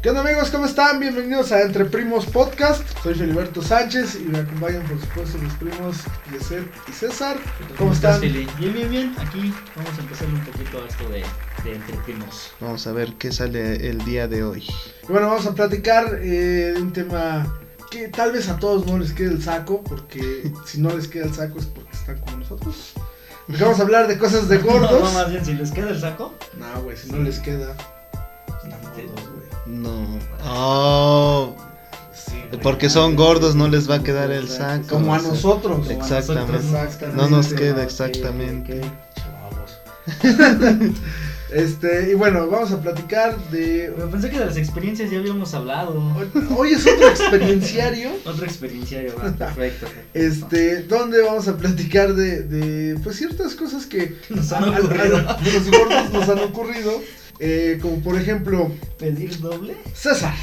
¿Qué onda amigos? ¿Cómo están? Bienvenidos a Entre Primos Podcast. Soy Filiberto Sánchez y me acompañan por supuesto mis primos Yeset y César. ¿Cómo están? Bien, bien, bien. Aquí vamos a empezar un poquito esto de, de Entre Primos. Vamos a ver qué sale el día de hoy. Y bueno, vamos a platicar eh, de un tema que tal vez a todos no les quede el saco, porque si no les queda el saco es porque están como nosotros. Porque vamos a hablar de cosas de gordos. No, no, más bien, si les queda el saco. No, güey, si no les queda. No. Oh, Sí, porque son gordos no les va a quedar el saco. Como a nosotros. Exactamente. No nos queda exactamente. este, y bueno, vamos a platicar de. Pero pensé que de las experiencias ya habíamos hablado. Hoy, es otro experienciario. Otra experiencia, ya va, perfecto. perfecto. Este, donde vamos a platicar de, de pues ciertas cosas que Nos han a- a- ocurrido. a los gordos nos han ocurrido. Eh, como por ejemplo, ¿Pedir doble? César.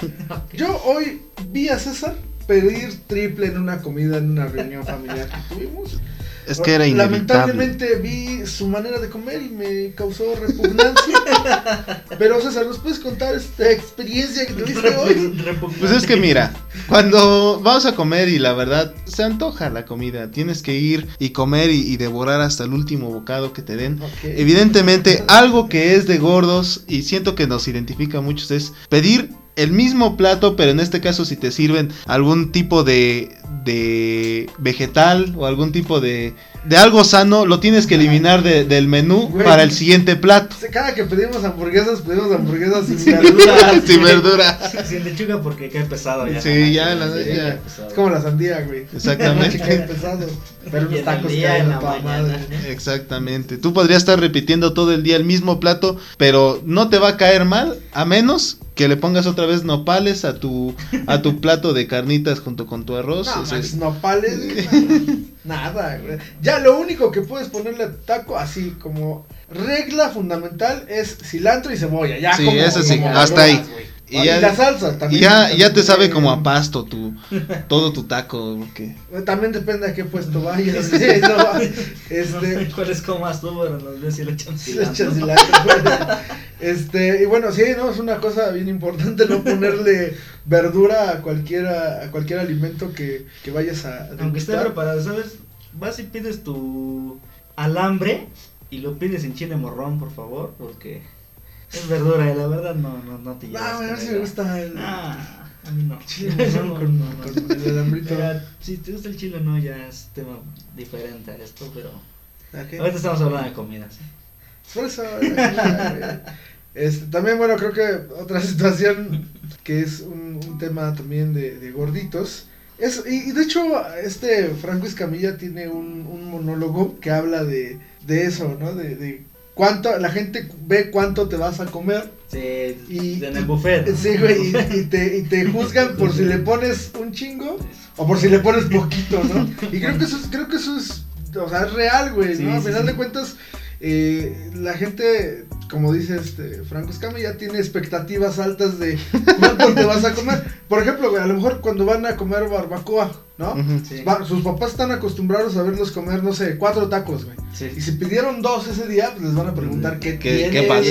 Yo hoy vi a César pedir triple en una comida en una reunión familiar que tuvimos. Es que era inevitable. Lamentablemente vi su manera de comer y me causó repugnancia. Pero César, ¿nos puedes contar esta experiencia que tuviste hoy? Pues es que mira, cuando vamos a comer y la verdad se antoja la comida, tienes que ir y comer y, y devorar hasta el último bocado que te den. Evidentemente, algo que es de gordos y siento que nos identifica a muchos es pedir el mismo plato, pero en este caso si te sirven algún tipo de, de vegetal o algún tipo de, de algo sano, lo tienes que eliminar de- del menú Güey. para el siguiente plato. Cada que pedimos hamburguesas, pedimos hamburguesas sin verduras. Verduras. Sin verdura. Sin lechuga porque cae pesado ya. Sí, ya, la- Sí, ya. cae pesado. Es como la sandía, güey. Exactamente. Cae pesado. Pero en tacos caen la mañana. madre. Exactamente. Tú podrías estar repitiendo todo el día el mismo plato, pero no te va a caer mal a menos que le pongas otra vez nopales a tu a tu plato de carnitas junto con tu arroz. No, es- nopales, güey, nada, güey. Ya lo único que puedes ponerle a tu taco, así como regla fundamental, es cilantro y cebolla. Ya Sí, como, eso sí, como hasta ahí. Y Y, ya- la salsa y también. ya, también ya te sabe como a pasto tu todo tu taco. porque- También depende a qué puesto vayas. sí, no, este, ¿Cuál es como más tú? Bueno, nos ves si le echan. Este, y bueno, sí, no, es una cosa bien importante no ponerle verdura a cualquiera, a cualquier alimento que, que vayas a Aunque esté preparado, ¿sabes? Vas y pides tu alambre y lo pides en chile morrón, por favor, porque es verdura y la verdad no, no, no te No, llevas. a ver con si ella. me gusta el Ah, a mí no. chile No, con, no, no. con el alambrito. Mira, si te gusta el chile no, ya es tema diferente a esto, pero ahorita estamos hablando de comidas. ¿eh? Por eso, eh, este, también, bueno, creo que otra situación que es un, un tema también de, de gorditos. Es, y, y de hecho, este Franco Escamilla tiene un, un monólogo que habla de, de eso, ¿no? De, de cuánto, la gente ve cuánto te vas a comer. Sí, Y- en el buffet. ¿no? Sí, güey, y, y te, y te juzgan por si le pones un chingo o por si le pones poquito, ¿no? Y creo que eso es, creo que eso es, o sea, es real, güey, Sí, ¿no? A final sí. de cuentas, eh, la gente, como dice este Franco Escama, ya tiene expectativas altas de cuánto te vas a comer. Por ejemplo, güey, a lo mejor cuando van a comer barbacoa, ¿no? Ujú. Sí. Va- sus papás están acostumbrados a verlos comer, no sé, cuatro tacos, güey. Sí. Y si pidieron dos ese día, pues les van a preguntar qué, ¿Qué- tienes, qué pasó?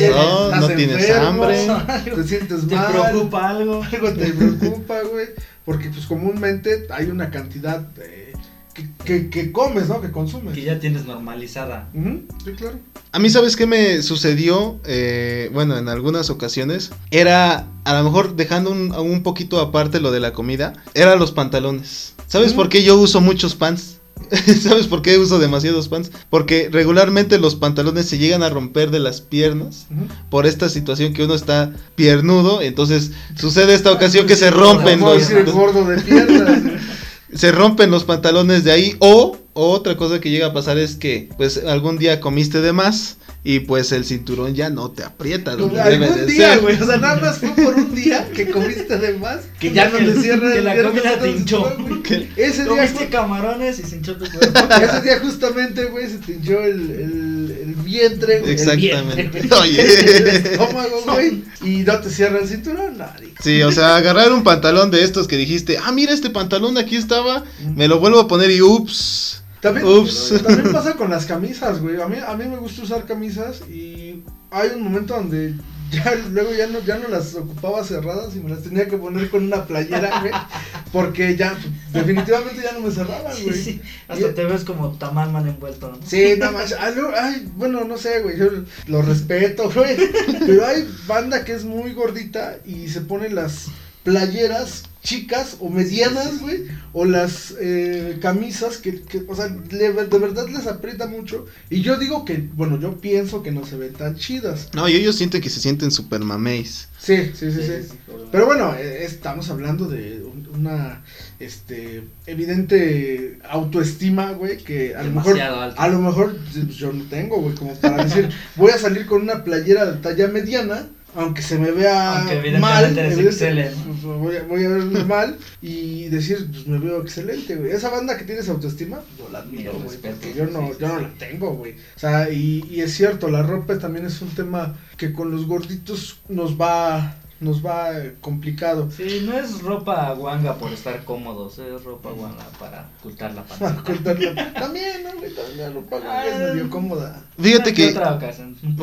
¿Estás ¿No tienes enfermo? hambre? ¿Te sientes ¿Te mal? preocupa algo? algo te preocupa, güey. Porque pues comúnmente hay una cantidad eh, que, que, que comes, ¿no? Que consumes. Que ya tienes normalizada. Ujú, sí, claro. A mí, ¿sabes qué me sucedió? Eh, bueno, en algunas ocasiones. Era, a lo mejor dejando un, un poquito aparte lo de la comida, eran los pantalones. ¿Sabes Mm. por qué yo uso muchos pants? ¿Sabes por qué uso demasiados pants? Porque regularmente los pantalones se llegan a romper de las piernas Ujú. por esta situación que uno está piernudo. Entonces sucede esta ocasión que se rompen Como los, decir gordo de piernas. se rompen los pantalones de ahí o, otra cosa que llega a pasar es que pues algún día comiste de más y pues el cinturón ya no te aprieta donde debe Algún de día, güey. O sea, nada más fue por un día que comiste de más. Que ya no le cierra Que el la comida te hinchó. Ese día, Comiste camarones y se hinchó tu cuerpo. ese día justamente, güey, se te hinchó el, el, el vientre, güey. Exactamente. El, vientre. Oye. el estómago, güey. Y no te cierra el cinturón, nadie. Sí, o sea, agarrar un pantalón de estos que dijiste, ah, mira este pantalón aquí estaba, me lo vuelvo a poner y ups. También, Ups. también pasa con las camisas, güey. A mí, a mí me gusta usar camisas y hay un momento donde ya luego ya no, ya no las ocupaba cerradas y me las tenía que poner con una playera, güey. Porque ya, definitivamente ya no me cerraban, Sí, güey. sí. Hasta Y- te ves como tamal mal envuelto, ¿no? Sí, nada más. Ay, bueno, no sé, güey. Yo lo respeto, güey. Pero hay banda que es muy gordita y se pone las playeras chicas o medianas, güey. O las eh, camisas que, que, o sea, le- de verdad les aprieta mucho. Y yo digo que, bueno, yo pienso que no se ven tan chidas. No, y ellos sienten que se sienten super mameis. Sí, sí, sí, sí. Pero bueno, eh, estamos hablando de un- una este evidente autoestima, güey, que a lo mejor alto. a lo mejor pues, yo no tengo, güey, como para decir, voy a salir con una playera de talla mediana, aunque se me vea Aunque mal, excelente. voy, a, voy a verme mal y decir, pues me veo excelente, güey. Esa banda que tiene esa autoestima, yo la admiro, Mi güey, respeto, porque yo no, sí, yo no la tengo, güey. O sea, y, y es cierto, la ropa también es un tema que con los gorditos nos va, nos va complicado. Sí, no es ropa guanga por estar cómodos, es ropa guanga para ocultar la panza. También, ¿no? También la ropa güey, es Ah. medio cómoda. Fíjate que,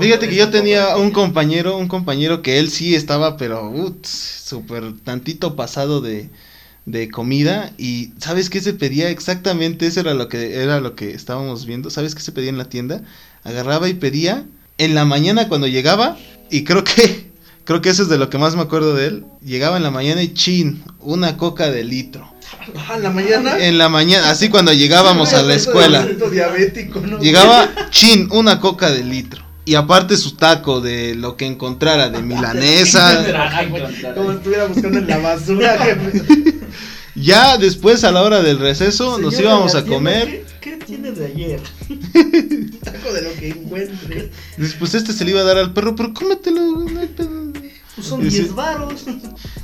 fíjate que yo tenía un compañero, un compañero que él sí estaba, pero, súper tantito pasado de, de comida y ¿sabes qué se pedía? Exactamente eso era lo que era lo que estábamos viendo. ¿Sabes qué se pedía en la tienda? Agarraba y pedía en la mañana cuando llegaba y creo que creo que eso es de lo que más me acuerdo de él. Llegaba en la mañana y chin, una coca de litro. Ah, en la mañana. En la mañana, así cuando llegábamos a la escuela. diabético, ¿no? Llegaba chin, una coca de litro. Y aparte su taco de lo que encontrara, de milanesa. Como estuviera buscando en la basura. Ya después a la hora del receso nos íbamos a comer. ¿Qué, qué tiene de ayer? Taco de lo que encuentre. Después este se le iba a dar al perro, pero cómetelo. no hay pedo". Pues son Y sí. 10 varos.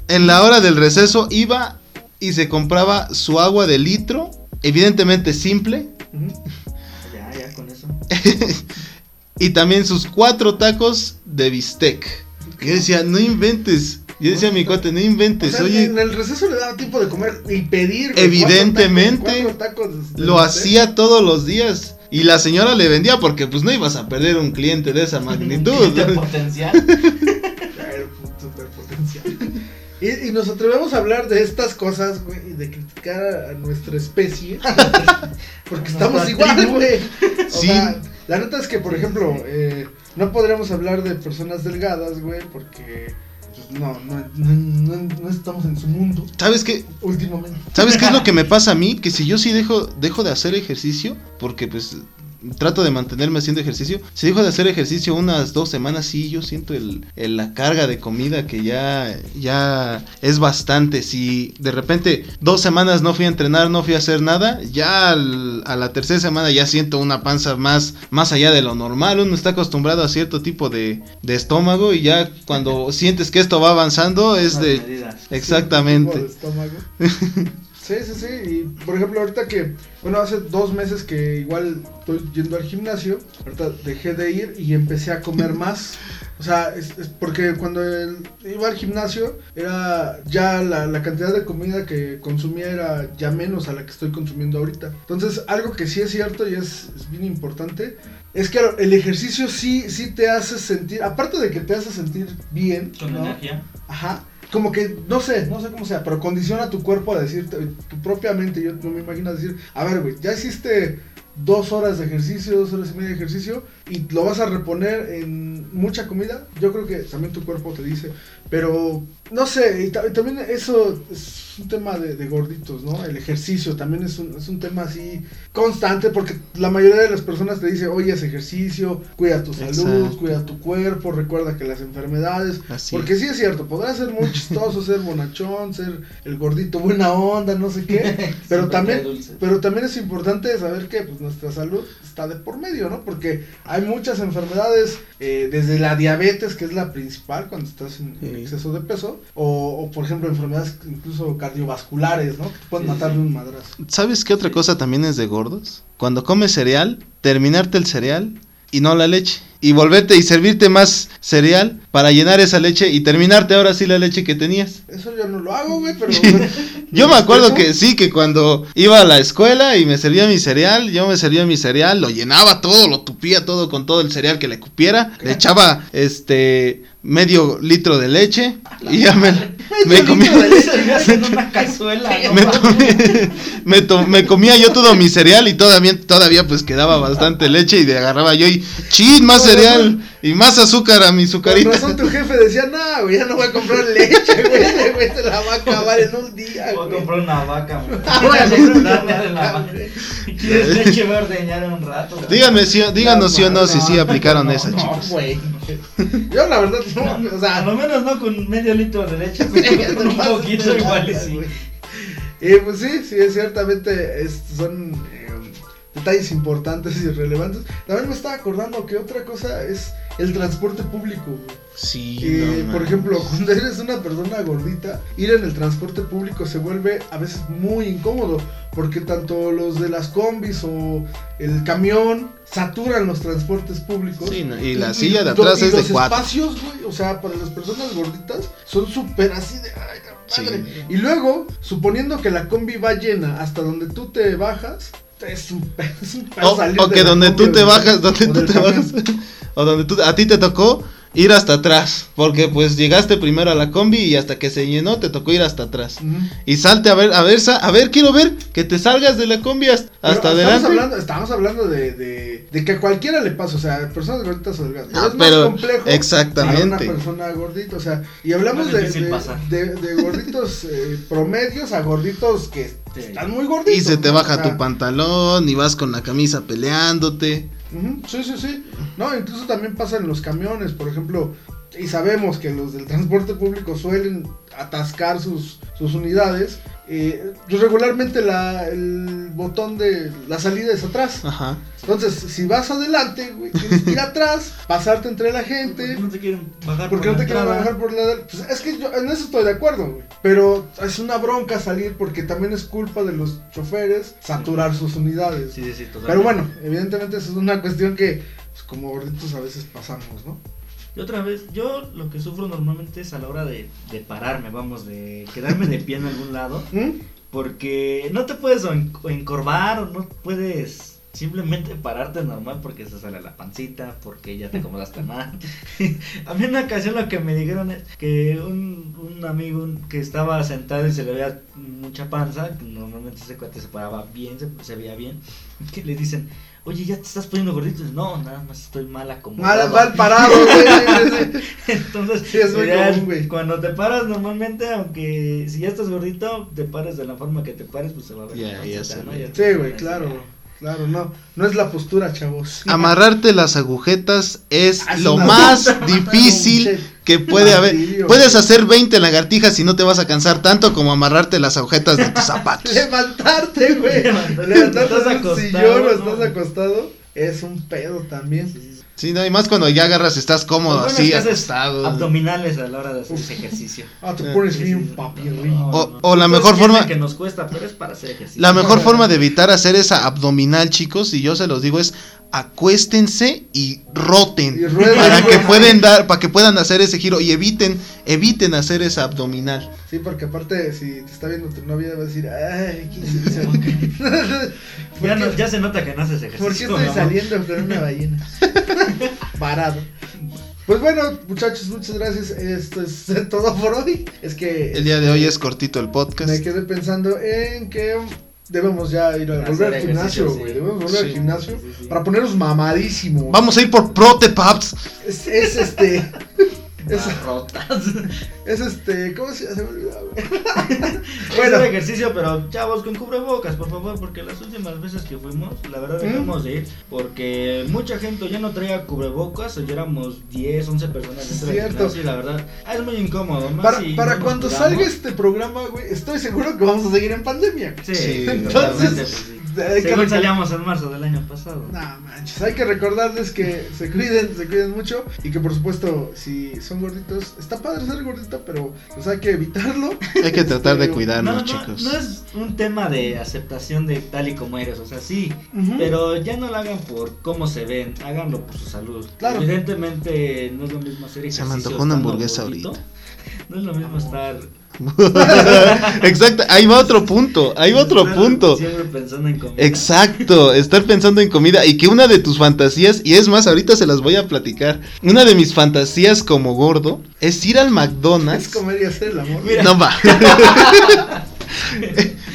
En la hora del receso iba y se compraba su agua de litro, evidentemente simple, Ya, ya, con eso. y también sus cuatro tacos de bistec. Y yo decía, no inventes. Yo decía a mi cuate, no O inventes, sea, oye. en el receso le daba tiempo de comer y pedir. Evidentemente, cuatro tacos, cuatro tacos Lo hacía todos los días. Y la señora le vendía porque pues no ibas a perder un cliente de esa magnitud. Potencial. Y, y nos atrevemos a hablar de estas cosas, güey, y de criticar a, nuestra especie. Porque estamos igual, güey. Sí. sea, la neta es que, por Sí, ejemplo, sí. eh, no podríamos hablar de personas delgadas, güey, porque pues, no, no, no, no, no estamos en su mundo ¿Sabes qué? últimamente. ¿Sabes qué es lo que me pasa a mí? Que si yo sí dejo, dejo de hacer ejercicio, porque pues trato de mantenerme haciendo ejercicio, si dejo de hacer ejercicio unas dos semanas, sí, yo siento el, el- la carga de comida que ya, ya es bastante. Si de repente dos semanas no fui a entrenar, no fui a hacer nada, ya al- a la tercera semana ya siento una panza más, más allá de lo normal. Uno está acostumbrado a cierto tipo de, de estómago y ya cuando sientes que esto va avanzando es de... medidas. Exactamente. Sí. Sí, sí. Y por ejemplo, ahorita que, bueno, hace dos meses que igual estoy yendo al gimnasio, ahorita dejé de ir y empecé a comer más. O sea, es, es porque cuando iba al gimnasio, era ya la, la cantidad de comida que consumía era ya menos a la que estoy consumiendo ahorita. Entonces, algo que sí es cierto y es, es bien importante, es que el ejercicio sí, sí te hace sentir, aparte de que te hace sentir bien, Con ¿no? energía. Ajá. Como que, no sé, no sé cómo sea, pero condiciona tu cuerpo a decirte, tu propia mente, yo no me imagino decir, a ver, güey, ya hiciste dos horas de ejercicio, dos horas y media de ejercicio, y lo vas a reponer en mucha comida, yo creo que también tu cuerpo te dice, pero, no sé, y, ta- y también eso es un tema de, de gorditos, ¿no? El ejercicio también es un, es un tema así constante, porque la mayoría de las personas te dice, oye, haz ejercicio, cuida tu salud, Exacto. cuida tu cuerpo, recuerda que las enfermedades, Así porque sí es cierto, podrás ser muy chistoso, ser bonachón, ser el gordito buena onda, no sé qué, pero también, pero también es importante saber que pues, nuestra salud está de por medio, ¿no? Porque hay muchas enfermedades, eh, desde la diabetes, que es la principal cuando estás en, en exceso de peso, o, o, por ejemplo enfermedades incluso cardiovasculares, ¿no? Que te pueden Sí, matar sí. de un madrazo. ¿Sabes qué otra cosa también es de gordos? Cuando comes cereal, terminarte el cereal y no la leche. Y volverte y servirte más cereal para llenar esa leche y terminarte ahora sí la leche que tenías. Eso yo no lo hago, güey, pero... Yo me acuerdo que sí, que cuando iba a la escuela y me servía mi cereal, yo me servía mi cereal, lo llenaba todo, lo tupía todo con todo el cereal que le cupiera, le echaba este medio litro de leche y ya me, me comía. me, to- me comía yo todo mi cereal y todavía, todavía pues quedaba bastante leche y de agarraba yo y chin, más cereal y más azúcar a mi azucarita. razón tu jefe decía, no, güey, ya no voy a comprar leche, güey, güey se la va a acabar en un día, Voy a comprar una vaca, güey. Ah, bueno, Dame una de la vaca. ¿Quieres leche? Voy a ordeñar un rato. güey. Díganme si, díganos si o no, si sí No, aplicaron no, esa, no. chicos. güey. Yo la verdad no, o A sea, lo menos no con medio litro de leche, pero con un poquito igual sí. Y pues sí, sí, ciertamente es- son eh, detalles importantes y relevantes. También me estaba acordando que otra cosa es el transporte público, güey. Sí, Eh, no por ejemplo, cuando eres una persona gordita, ir en el transporte público se vuelve a veces muy incómodo, porque tanto los de las combis o el camión saturan los transportes públicos. Sí, no, y la Y- silla de y atrás y es de los cuatro. espacios, güey, o sea, para las personas gorditas son súper así de... Ay, Sí. madre. Y luego, suponiendo que la combi va llena hasta donde tú te bajas, es un, es un O, o que donde tú te bajas, donde tú te bajas, o donde tú, a ti te tocó ir hasta atrás, porque pues llegaste primero a la combi y hasta que se llenó te tocó ir hasta atrás. Y salte a ver, a ver, sa- a ver, quiero ver que te salgas de la combi hasta, Pero hasta estamos adelante. Hablando, estamos hablando de, de, de que a cualquiera le pasa, o sea, personas gorditas o delgadas. Ah, es pero más complejo exactamente. una persona gordita, o sea, y hablamos de, de, pasar. de- de gorditos eh, promedios a gorditos que Sí. están muy gorditos. Y se te ¿no? baja O sea, tu pantalón y vas con la camisa peleándote. Sí, sí, sí. No, incluso también pasa en los camiones, por ejemplo, y sabemos que los del transporte público suelen atascar sus unidades. Eh, regularmente la, el botón de la salida es atrás. Ajá. Entonces, si vas adelante, güey, tienes que ir atrás, pasarte entre la ¿Por qué gente. no te quieren bajar Porque por no te la quieren entrada? bajar por la. Pues es que yo en eso estoy de acuerdo, güey. Pero es una bronca salir porque también es culpa de los choferes saturar sus unidades. Sí, sí, sí, totalmente. Pero bueno, evidentemente eso es una cuestión que, pues, como gorditos a veces pasamos, ¿no? Y otra vez, yo lo que sufro normalmente es a la hora de, de pararme, vamos, de quedarme de pie en algún lado. ¿Mm? Porque no te puedes encorvar o no puedes simplemente pararte normal porque se sale la pancita, porque ya te acomodaste mal. a mí en una ocasión lo que me dijeron es que un, un amigo que estaba sentado y se le veía mucha panza, normalmente ese cuate se paraba bien, se, se veía bien, que le dicen, oye, ya te estás poniendo gordito. No, nada más estoy mal acomodado. Mal, mal parado, güey. Entonces, Sí, es muy ya común, güey. cuando te paras normalmente, aunque si ya estás gordito, te pares de la forma que te pares, pues se va a ver. La Sí, güey, claro. ya. Claro, no. No es la postura, chavos. Amarrarte las agujetas es Ah, lo más difícil que puede haber. Puedes hacer 20 lagartijas y no te vas a cansar tanto como amarrarte las agujetas de tus zapatos. Levantarte, güey. Levantarte. Levantarte Estás acostado, sillón ¿no? estás acostado. Es un pedo también. Sí, sí, sí. Sí, no, y más cuando ya agarras, estás cómodo, Lo bueno así, es que haces acostado. Abdominales a la hora de hacer ese ejercicio. Ah, te pones bien papirrín. O- no. o la mejor forma- que nos cuesta, pero es para hacer ejercicio. La mejor forma de evitar hacer esa abdominal, chicos, y yo se los digo, es acuéstense y roten. Y rueden, para que pueden dar, para que puedan hacer ese giro y eviten, eviten hacer esa abdominal. Sí, porque aparte, si te está viendo tu novia, va a decir, ay, ¿qué hice eso? ¿Por Ya, no- se nota que no haces ejercicio. ¿Por qué estoy amor. saliendo con una ballena? Varado. Pues bueno, muchachos, muchas gracias. Esto es todo por hoy. Es que El día de hoy es cortito el podcast. me quedé pensando en que debemos ya ir a volver al gimnasio, sí. güey. Debemos volver al gimnasio Sí, sí, sí. para ponernos mamadísimos. Vamos a ir por Protepaps. Es, es este. Es, Barrotas. es este. ¿Cómo se, se me olvidó, güey? Bueno. Bueno. Hacer ejercicio, pero chavos, con cubrebocas, por favor, porque las últimas veces que fuimos, la verdad ¿Mm? dejamos de ir, porque mucha gente ya no traía cubrebocas, o ya éramos 10, 11 personas Cierto. gimnasio, y la verdad, es muy incómodo, más Para, para no cuando salga este programa, güey, estoy seguro que vamos a seguir en pandemia. Sí, Sí, entonces, pues sí. Hay que Según salíamos en marzo del año pasado. No manches, hay que recordarles que se cuiden, se cuiden mucho y que por supuesto, si son gorditos, está padre ser gordito, pero pues hay que evitarlo. Hay que tratar de Este, No, cuidarnos, no, chicos. no es un tema de aceptación de tal y como eres, o sea, sí, pero ya no lo hagan por cómo se ven, háganlo por su salud. Claro. Evidentemente no es lo mismo hacer Se ejercicio me antojó una hamburguesa gordito, ahorita. No es lo mismo estar Exacto, ahí va otro punto, ahí va otro punto. Siempre pensando en comida. Exacto, estar pensando en comida y que una de tus fantasías, y es más, ahorita se las voy a platicar, una de mis fantasías como gordo es ir al Es McDonald's. comer y hacer el amor. Mira. No va.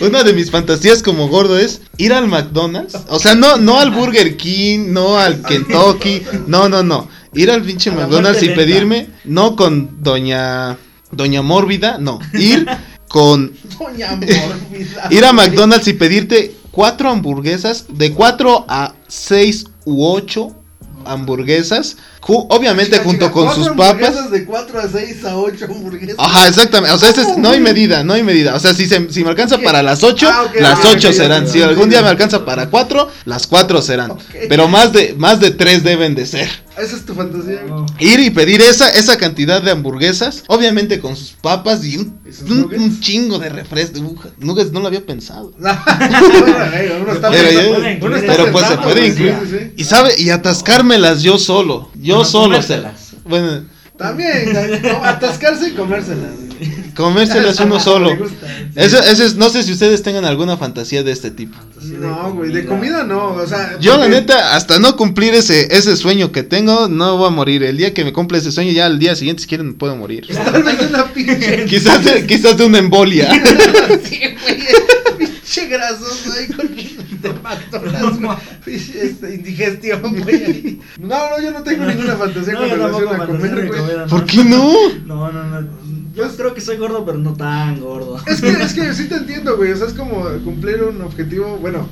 Una de mis fantasías como gordo es ir al McDonald's. O sea, no, no al Burger King, no al Kentucky. No, no, no. Ir al pinche McDonald's y pedirme, no con doña. Doña Mórbida, no. Ir con. Doña Mórbida. Ir a McDonald's y pedirte cuatro hamburguesas, de cuatro a seis u ocho hamburguesas. ju- Obviamente Chica, junto chica, con sus papas. De 4 a 6 a 8 hamburguesas. Ajá, exactamente. O sea, es- ¿Cómo, no hay medida, no hay medida. O sea, si, se- si me alcanza para las 8, Ah, ok, las ok, 8 ok, serán. Si algún día me alcanza para 4, las 4 serán. Pero más de más de 3 deben de ser. Esa es tu fantasía. No. Ir y pedir esa esa cantidad de hamburguesas, obviamente con sus papas y un, ¿Y sus un- nuggets? un chingo de refresco. Nuggets no lo había pensado. Uno está Pero pues se puede incluir. sí. Y sabe, y atascármelas yo solo. Yo No, solo. se- comérselas. Bueno, También, no, atascarse y comérselas. Comérselas uno solo. Eso, eso es, no sé si ustedes tengan alguna fantasía de este tipo. No, güey, de comida no, o sea. Yo la neta, hasta no cumplir ese, ese sueño que tengo, no voy a morir. El día que me cumple ese sueño, ya al día siguiente, si quieren, me puedo morir. Quizás, de, quizás de una embolia. sí, güey. Pinche grasoso ahí con de McDonald's, este, indigestión, güey. No, no, yo no tengo ninguna fantasía No, con relación a comer, comida, ¿Por qué no? No, no, no. Yo creo que soy gordo, pero no tan gordo. Es que, es que sí te entiendo, güey. O sea, es como cumplir un objetivo, bueno,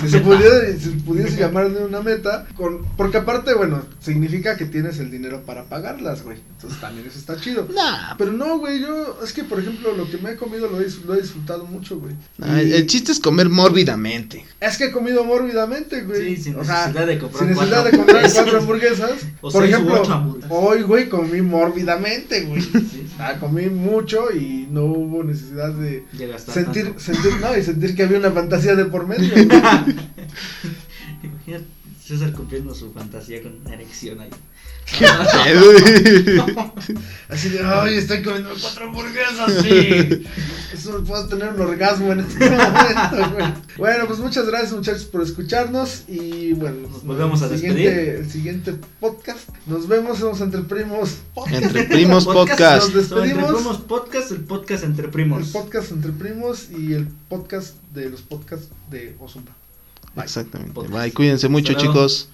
si se, pudiera, si pudiese llamar de una meta, con, porque aparte, bueno, significa que tienes el dinero para pagarlas, güey. Entonces también eso está chido. Nah, Pero no, güey, yo, es que por ejemplo, lo que me he comido lo he, lo he disfrutado mucho, güey. nah, Y- el chiste es comer mórbidamente. Es que he comido mórbidamente, güey. Sí, sin O sea, necesidad de comprar sin necesidad cuatro de comprar hamburguesas. cuatro hamburguesas. O Por ejemplo, hoy, güey, comí mórbidamente, güey. Sí, Ah, comí mucho y no hubo necesidad de de gastar sentir, tanto. sentir, no, y sentir que había una fantasía de por medio. Imagínate César cumpliendo su fantasía con una erección ahí. Así de, ay, estoy comiendo cuatro hamburguesas, sí. Eso puedo tener un orgasmo en este momento, güey. Bueno, pues muchas gracias, muchachos, por escucharnos. Y bueno, Nos volvemos a el siguiente, despedir. el siguiente podcast. Nos vemos, somos entre primos podcast. Entre primos podcast. Nos So, entre despedimos. primos podcast, el podcast entre El primos. podcast entre primos y el podcast de los podcasts de Ozumba. Bye. Exactamente. Podcast. Bye, cuídense mucho, Hasta luego. chicos.